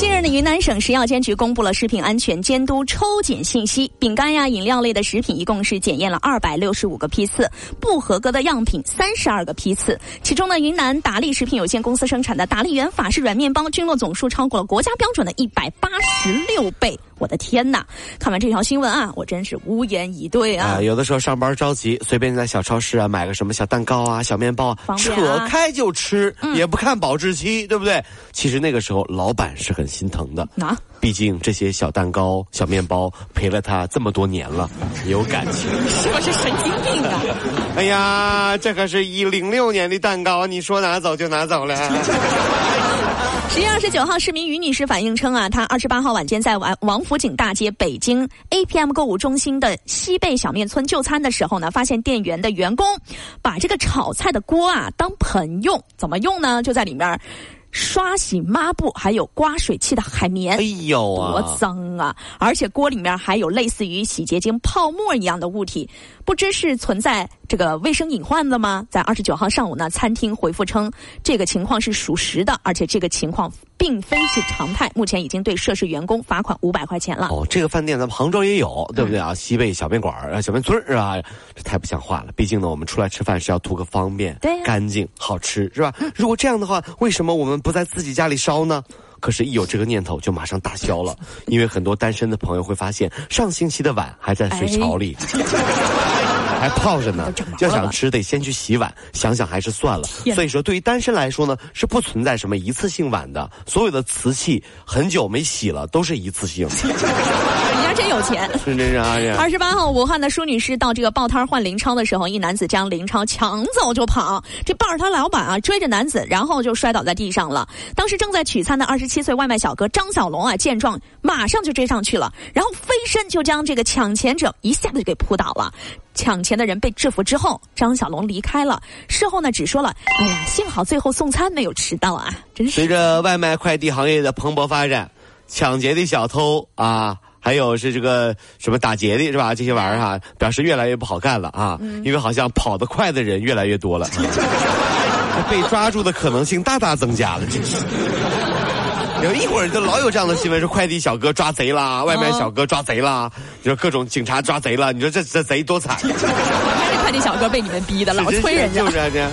近日呢云南省食药监局公布了食品安全监督抽检信息，饼干呀、饮料类的食品一共是检验了二百六十五个批次，不合格的样品三十二个批次。其中呢，云南达利食品有限公司生产的达利园法式软面包菌落总数超过了国家标准的一百八十六倍。我的天哪！看完这条新闻啊，我真是无言以对啊。啊，有的时候上班着急，随便在小超市啊买个什么小蛋糕啊、小面包，啊扯开就吃，也不看保质期，对不对？其实那个时候老板是很心疼的，啊毕竟这些小蛋糕、小面包陪了他这么多年了，有感情。是不是神经病啊？哎呀，这可是一零六年的蛋糕，你说拿走就拿走了。十月二十九号，市民于女士反映称啊，她二十八号晚间在王王府井大街北京 APM 购物中心的西贝小面村就餐的时候呢，发现店员的员工把这个炒菜的锅啊当盆用，怎么用呢？就在里面刷洗抹布，还有刮水器的海绵。哎呦啊，多脏啊！而且锅里面还有类似于洗洁精泡沫一样的物体，不知是存在这个卫生隐患的吗？在二十九号上午呢，餐厅回复称这个情况是属实的，而且这个情况并非是常态。目前已经对涉事员工罚款五百块钱了。哦，这个饭店咱们杭州也有，对不对啊？西贝小面馆儿啊，小面村儿啊，这太不像话了。毕竟呢，我们出来吃饭是要图个方便、干净、好吃，是吧？如果这样的话，为什么我们不在自己家里烧呢？可是，一有这个念头就马上打消了，因为很多单身的朋友会发现，上星期的碗还在水槽里。还泡着呢 要想吃得先去洗碗，想想还是算了。所以说，对于单身来说呢，是不存在什么一次性碗的，所有的瓷器很久没洗了都是一次性。人家真有钱。是这样呀。二十八号，武汉的舒女士到这个报摊换零钞的时候，一男子将零钞抢走就跑。这报摊老板啊追着男子，然后就摔倒在地上了。当时正在取餐的二十七岁外卖小哥张小龙啊，见状马上就追上去了，然后飞身就将这个抢钱者一下子就给扑倒了。抢钱的人被制服之后，张小龙离开了。事后呢，只说了：“哎呀，幸好最后送餐没有迟到啊，真是。”随着外卖快递行业的蓬勃发展，抢劫的小偷啊，还有是这个什么打劫的是吧？这些玩意儿哈、表示越来越不好干了啊，因为好像跑得快的人越来越多了，这被抓住的可能性大大增加了，真是。有一会儿就老有这样的新闻，说快递小哥抓贼啦，外卖小哥抓贼啦，你说各种警察抓贼了，你说这这贼多惨，看这快递小哥被你们逼的，老催人家就。是啊这。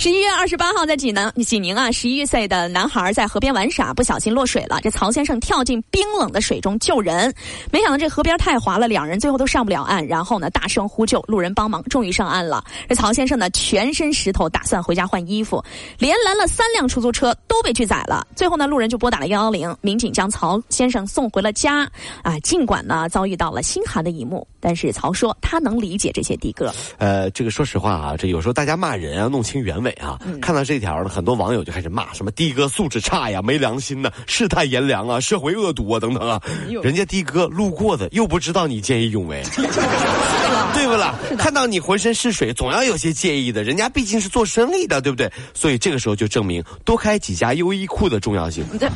十一月二十八号，在济南济宁啊，十一岁的男孩在河边玩耍，不小心落水了。这曹先生跳进冰冷的水中救人，没想到这河边太滑了，两人最后都上不了岸。然后呢，大声呼救，路人帮忙，终于上岸了。这曹先生呢，全身湿透，打算回家换衣服，连拦了三辆出租车都被拒载了。最后呢，路人就拨打了幺幺零，民警将曹先生送回了家。啊，尽管呢遭遇到了心寒的一幕，但是曹说他能理解这些的哥。呃，这个说实话啊，这有时候大家骂人啊，弄清原委啊，看到这条呢，很多网友就开始骂什么的哥素质差呀，没良心呐、世态炎凉啊，社会恶毒啊等等啊。人家的哥路过的又不知道你见义勇为，对不啦？看到你浑身是水，总要有些介意的。人家毕竟是做生意的，对不对？所以这个时候就证明多开几家优衣库的重要性。你看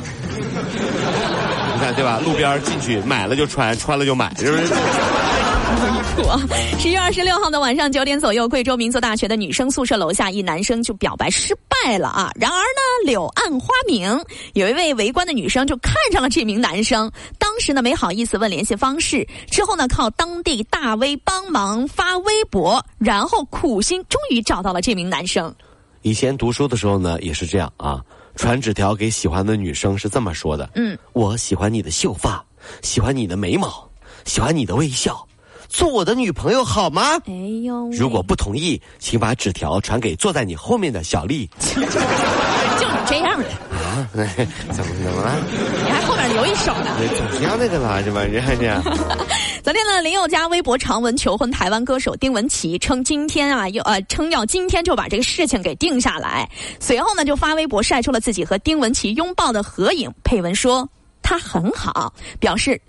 对吧？路边进去买了就穿，穿了就买，是不是？十月二十六号的晚上九点左右，贵州民族大学的女生宿舍楼下，一男生就表白失败了啊。然而呢，柳暗花明，有一位围观的女生就看上了这名男生，当时呢没好意思问联系方式，之后呢靠当地大 V 帮忙发微博，然后苦心终于找到了这名男生。以前读书的时候呢，也是这样啊，传纸条给喜欢的女生是这么说的：嗯，我喜欢你的秀发，喜欢你的眉毛，喜欢你的微笑，做我的女朋友好吗？哎呦，如果不同意，请把纸条传给坐在你后面的小丽。就你这样的，啊，怎 么怎么了？你还后面留一手呢。总是要那个啦，是吧？人家这样。昨天呢，林宥嘉微博长文求婚台湾歌手丁文琪，称今天啊，要呃称要今天就把这个事情给定下来。随后呢，就发微博晒出了自己和丁文琪拥抱的合影，配文说他很好，表示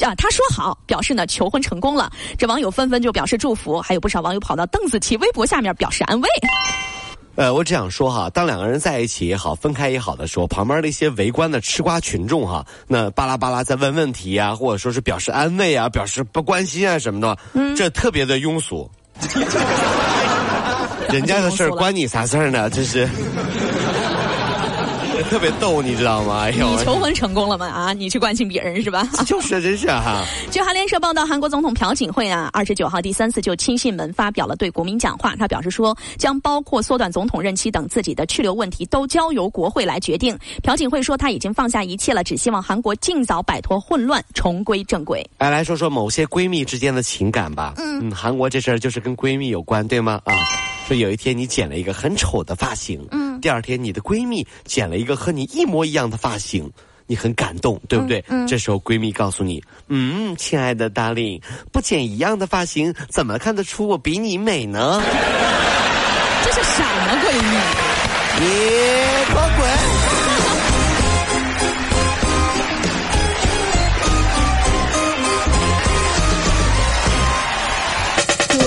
啊，他说好，表示呢求婚成功了。这网友纷纷就表示祝福，还有不少网友跑到邓紫棋微博下面表示安慰。呃，我只想说哈，当两个人在一起也好，分开也好的时候，旁边的一些围观的吃瓜群众哈，那巴拉巴拉在问问题啊，或者说是表示安慰啊，表示不关心啊什么的，嗯，这特别的庸俗。人家的事儿关你啥事儿呢？这是。特别逗，你知道吗？哎呦，你求婚成功了吗？啊，你去关心别人是吧？就是，真是哈。据韩联社报道，韩国总统朴槿惠啊，二十九号第三次就亲信们发表了对国民讲话。他表示说，将包括缩短总统任期等自己的去留问题都交由国会来决定。朴槿惠说，他已经放下一切了，只希望韩国尽早摆脱混乱，重归正轨。来来说说某些闺蜜之间的情感吧。嗯嗯，韩国这事儿就是跟闺蜜有关，对吗？啊。说有一天你剪了一个很丑的发型，嗯，第二天你的闺蜜剪了一个和你一模一样的发型，你很感动，对不对？嗯，这时候闺蜜告诉你，嗯，亲爱的 darling，不剪一样的发型，怎么看得出我比你美呢？这是什么闺蜜？你给我